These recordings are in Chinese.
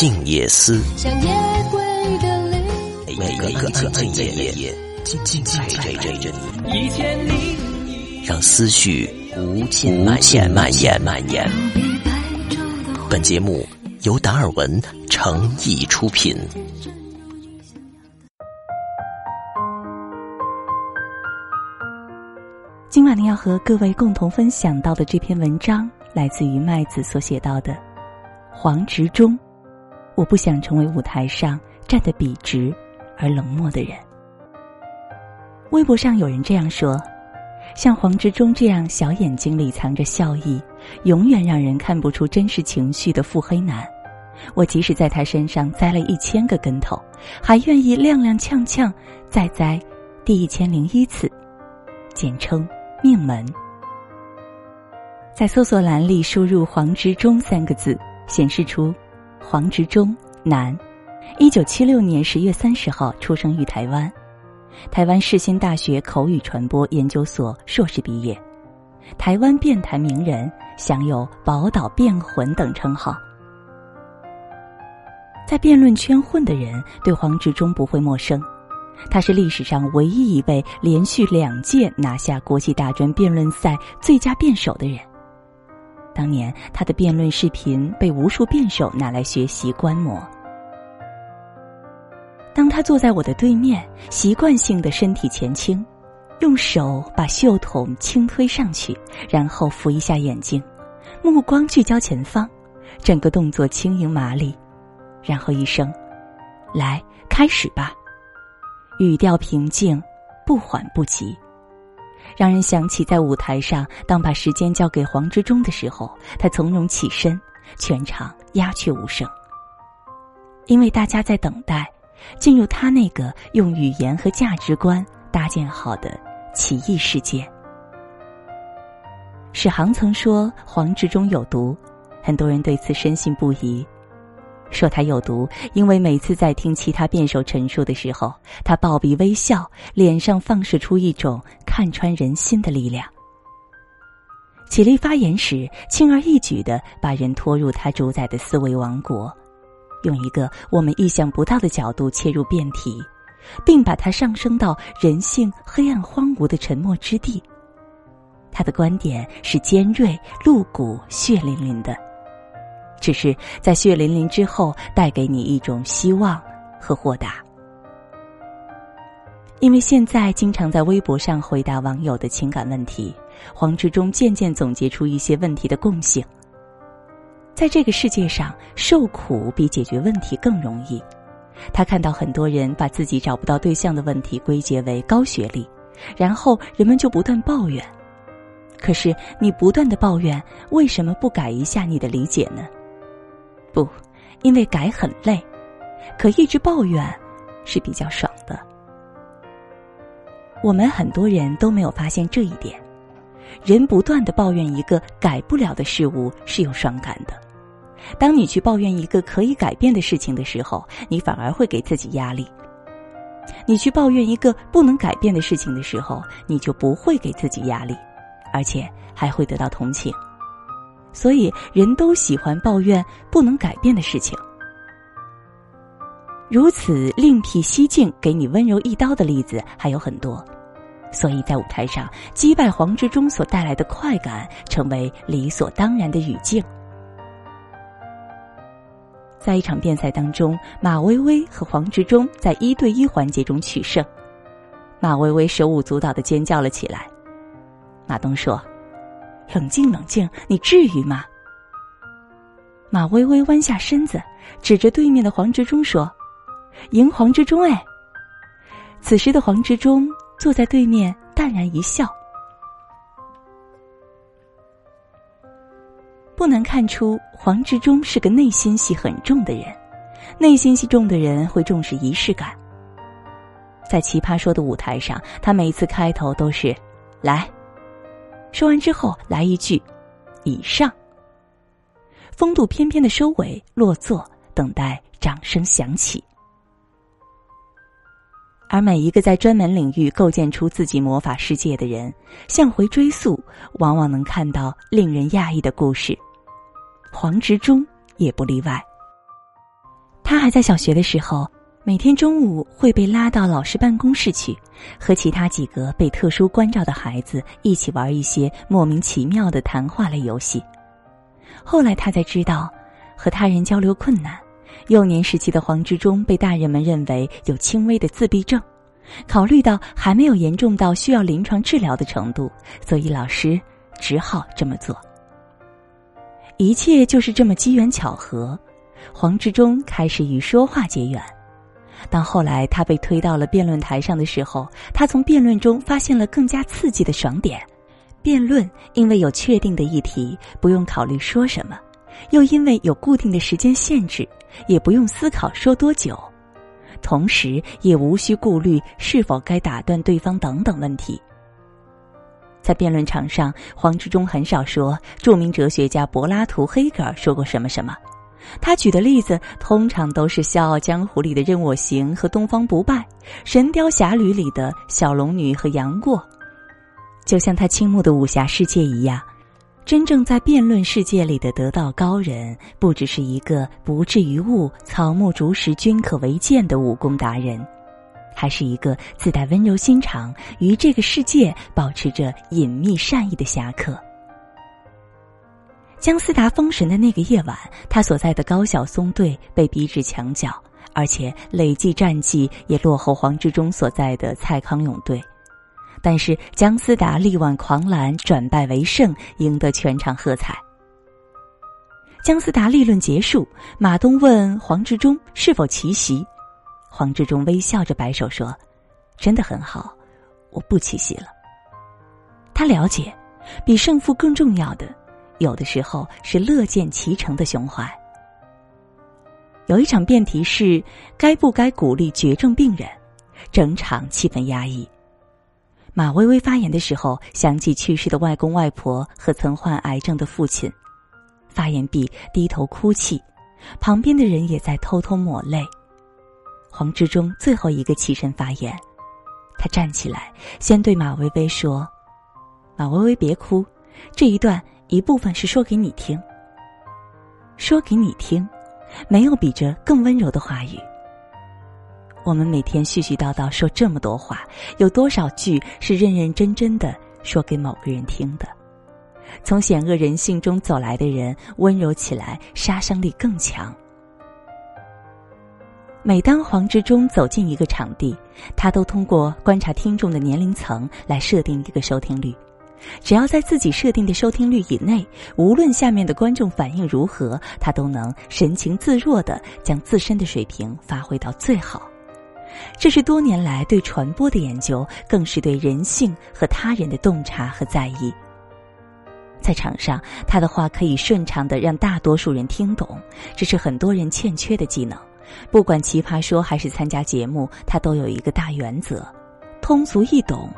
静夜思，像夜归的灵。每个安静的夜，静静陪着你，让思绪无尽蔓延蔓延蔓延。本节目由达尔文诚意出品。今晚呢，要和各位共同分享到的这篇文章，来自于麦子所写到的黄执中。我不想成为舞台上站得笔直而冷漠的人。微博上有人这样说：像黄执中这样小眼睛里藏着笑意，永远让人看不出真实情绪的腹黑男，我即使在他身上栽了一千个跟头，还愿意踉踉跄跄再栽第一千零一次，简称。命门，在搜索栏里输入“黄执中”三个字，显示出黄执中，男，一九七六年十月三十号出生于台湾，台湾世新大学口语传播研究所硕士毕业，台湾辩坛名人，享有“宝岛辩魂”等称号。在辩论圈混的人，对黄执中不会陌生。他是历史上唯一一位连续两届拿下国际大专辩论赛最佳辩手的人。当年他的辩论视频被无数辩手拿来学习观摩。当他坐在我的对面，习惯性的身体前倾，用手把袖筒轻推上去，然后扶一下眼睛，目光聚焦前方，整个动作轻盈麻利，然后一声：“来，开始吧。”语调平静，不缓不急，让人想起在舞台上，当把时间交给黄执中的时候，他从容起身，全场鸦雀无声，因为大家在等待进入他那个用语言和价值观搭建好的奇异世界。史航曾说黄执中有毒，很多人对此深信不疑。说他有毒，因为每次在听其他辩手陈述的时候，他暴毙微笑，脸上放射出一种看穿人心的力量。起立发言时，轻而易举的把人拖入他主宰的思维王国，用一个我们意想不到的角度切入辩题，并把它上升到人性黑暗荒芜的沉默之地。他的观点是尖锐、露骨、血淋淋的。只是在血淋淋之后，带给你一种希望和豁达。因为现在经常在微博上回答网友的情感问题，黄志忠渐渐总结出一些问题的共性。在这个世界上，受苦比解决问题更容易。他看到很多人把自己找不到对象的问题归结为高学历，然后人们就不断抱怨。可是你不断的抱怨，为什么不改一下你的理解呢？不，因为改很累，可一直抱怨是比较爽的。我们很多人都没有发现这一点，人不断的抱怨一个改不了的事物是有爽感的。当你去抱怨一个可以改变的事情的时候，你反而会给自己压力；你去抱怨一个不能改变的事情的时候，你就不会给自己压力，而且还会得到同情。所以，人都喜欢抱怨不能改变的事情。如此另辟蹊径、给你温柔一刀的例子还有很多，所以在舞台上击败黄执中所带来的快感，成为理所当然的语境。在一场辩赛当中，马薇薇和黄执中在一对一环节中取胜，马薇薇手舞足蹈的尖叫了起来。马东说。冷静，冷静！你至于吗？马微微弯下身子，指着对面的黄执中说：“赢黄执中！”哎，此时的黄执中坐在对面，淡然一笑。不难看出，黄执中是个内心戏很重的人。内心戏重的人会重视仪式感。在奇葩说的舞台上，他每次开头都是：“来。”说完之后，来一句“以上”，风度翩翩的收尾，落座，等待掌声响起。而每一个在专门领域构建出自己魔法世界的人，向回追溯，往往能看到令人讶异的故事。黄执中也不例外。他还在小学的时候，每天中午会被拉到老师办公室去，和其他几个被特殊关照的孩子一起玩一些莫名其妙的谈话类游戏。后来他才知道，和他人交流困难。幼年时期的黄志忠被大人们认为有轻微的自闭症，考虑到还没有严重到需要临床治疗的程度，所以老师只好这么做。一切就是这么机缘巧合，黄志忠开始与说话结缘。当后来他被推到了辩论台上的时候，他从辩论中发现了更加刺激的爽点。辩论因为有确定的议题，不用考虑说什么。又因为有固定的时间限制，也不用思考说多久，同时也无需顾虑是否该打断对方等等问题。在辩论场上，黄志忠很少说著名哲学家柏拉图、黑格尔说过什么什么，他举的例子通常都是《笑傲江湖》里的任我行和东方不败，《神雕侠侣》里的小龙女和杨过，就像他倾慕的武侠世界一样。真正在辩论世界里的得道高人，不只是一个不至于物、草木竹石均可为鉴的武功达人，还是一个自带温柔心肠、与这个世界保持着隐秘善意的侠客。姜思达封神的那个夜晚，他所在的高晓松队被逼至墙角，而且累计战绩也落后黄志忠所在的蔡康永队。但是姜思达力挽狂澜，转败为胜，赢得全场喝彩。姜思达立论结束，马东问黄志忠是否奇袭，黄志忠微笑着摆手说：“真的很好，我不奇袭了。”他了解，比胜负更重要的，有的时候是乐见其成的胸怀。有一场辩题是该不该鼓励绝症病人，整场气氛压抑。马薇薇发言的时候，想起去世的外公外婆和曾患癌症的父亲，发言毕低头哭泣，旁边的人也在偷偷抹泪。黄志忠最后一个起身发言，他站起来，先对马薇薇说：“马薇薇别哭，这一段一部分是说给你听。说给你听，没有比这更温柔的话语。”我们每天絮絮叨叨说这么多话，有多少句是认认真真的说给某个人听的？从险恶人性中走来的人，温柔起来，杀伤力更强。每当黄志忠走进一个场地，他都通过观察听众的年龄层来设定一个收听率。只要在自己设定的收听率以内，无论下面的观众反应如何，他都能神情自若的将自身的水平发挥到最好。这是多年来对传播的研究，更是对人性和他人的洞察和在意。在场上，他的话可以顺畅的让大多数人听懂，这是很多人欠缺的技能。不管奇葩说还是参加节目，他都有一个大原则：通俗易懂，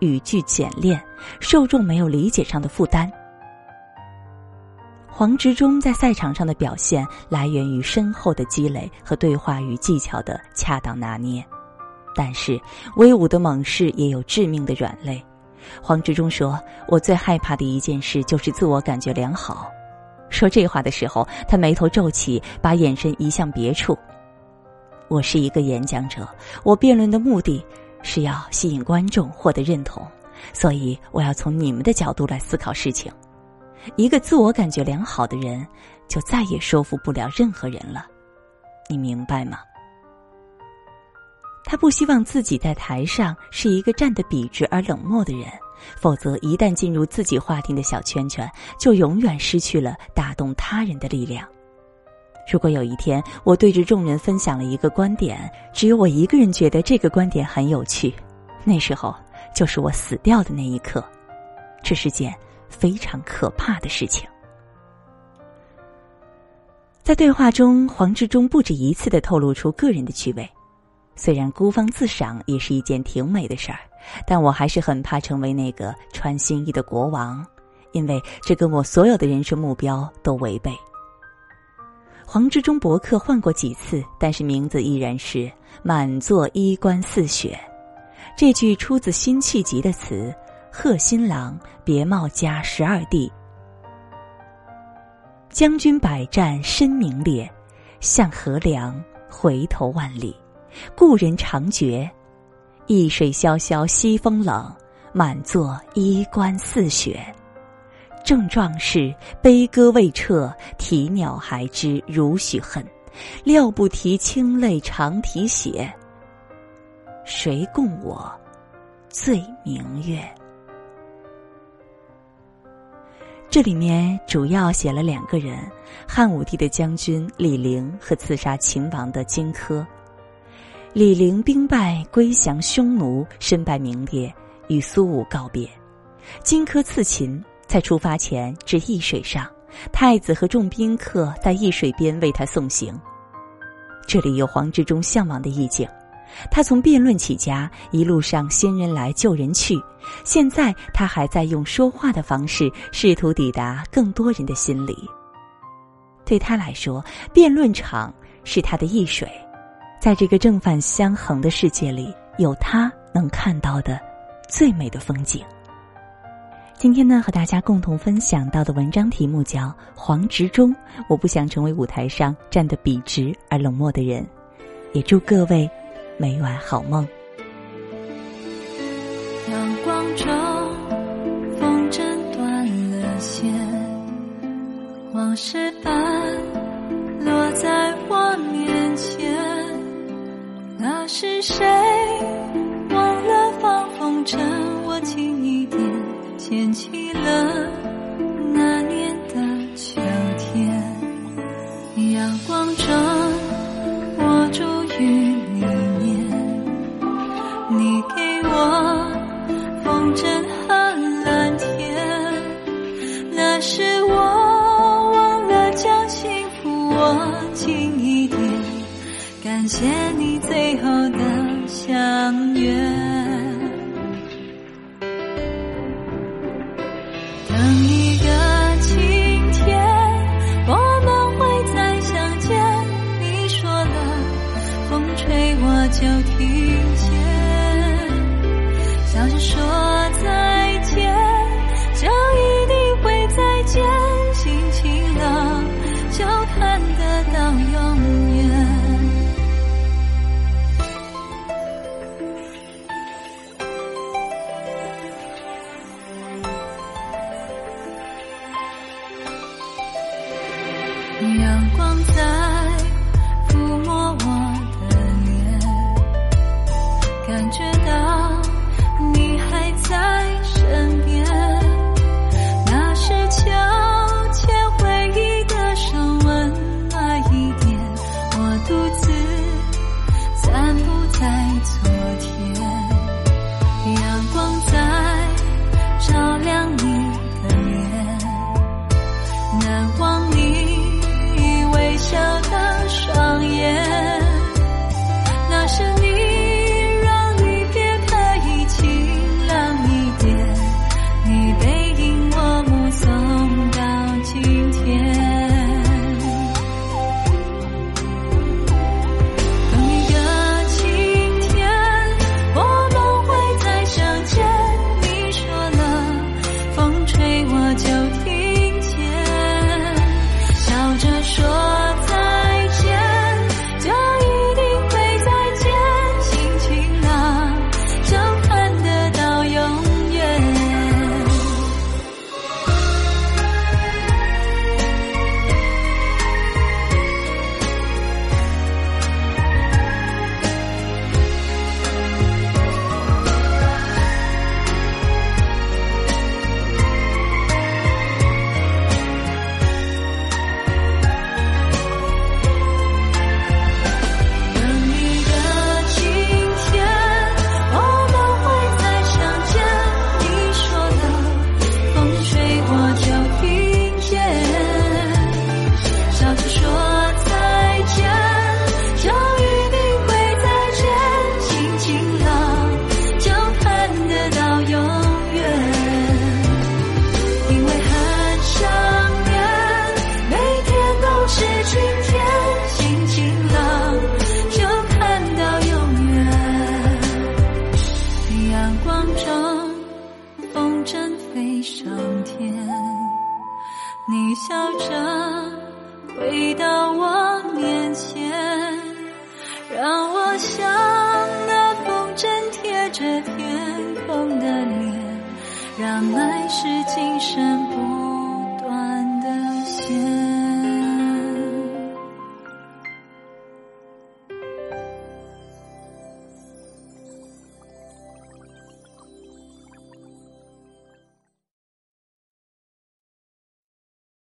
语句简练，受众没有理解上的负担。黄执中在赛场上的表现来源于深厚的积累和对话与技巧的恰当拿捏，但是威武的猛士也有致命的软肋。黄执中说：“我最害怕的一件事就是自我感觉良好。”说这话的时候，他眉头皱起，把眼神移向别处。我是一个演讲者，我辩论的目的是要吸引观众，获得认同，所以我要从你们的角度来思考事情。一个自我感觉良好的人，就再也说服不了任何人了，你明白吗？他不希望自己在台上是一个站得笔直而冷漠的人，否则一旦进入自己划定的小圈圈，就永远失去了打动他人的力量。如果有一天我对着众人分享了一个观点，只有我一个人觉得这个观点很有趣，那时候就是我死掉的那一刻。这是件。非常可怕的事情。在对话中，黄志忠不止一次的透露出个人的趣味。虽然孤芳自赏也是一件挺美的事儿，但我还是很怕成为那个穿新衣的国王，因为这跟我所有的人生目标都违背。黄志忠博客换过几次，但是名字依然是“满座衣冠似雪”。这句出自辛弃疾的词。贺新郎别茂家十二弟，将军百战身名裂，向河梁回头万里，故人长绝。易水潇潇西风冷，满座衣冠似雪。正壮士悲歌未彻，啼鸟还知如许恨。料不提清泪常啼血，谁共我醉明月？这里面主要写了两个人：汉武帝的将军李陵和刺杀秦王的荆轲。李陵兵败归降匈奴，身败名裂，与苏武告别。荆轲刺秦，在出发前至易水上，太子和众宾客在易水边为他送行。这里有黄执中向往的意境。他从辩论起家，一路上新人来旧人去，现在他还在用说话的方式试图抵达更多人的心里。对他来说，辩论场是他的易水，在这个正反相衡的世界里，有他能看到的最美的风景。今天呢，和大家共同分享到的文章题目叫《黄执中》，我不想成为舞台上站得笔直而冷漠的人，也祝各位。每晚好梦。阳光中，风筝断了线，往事般落在我面前。那是谁谢谢回到我面前。让我像那风筝贴着天空的脸，让爱是今生。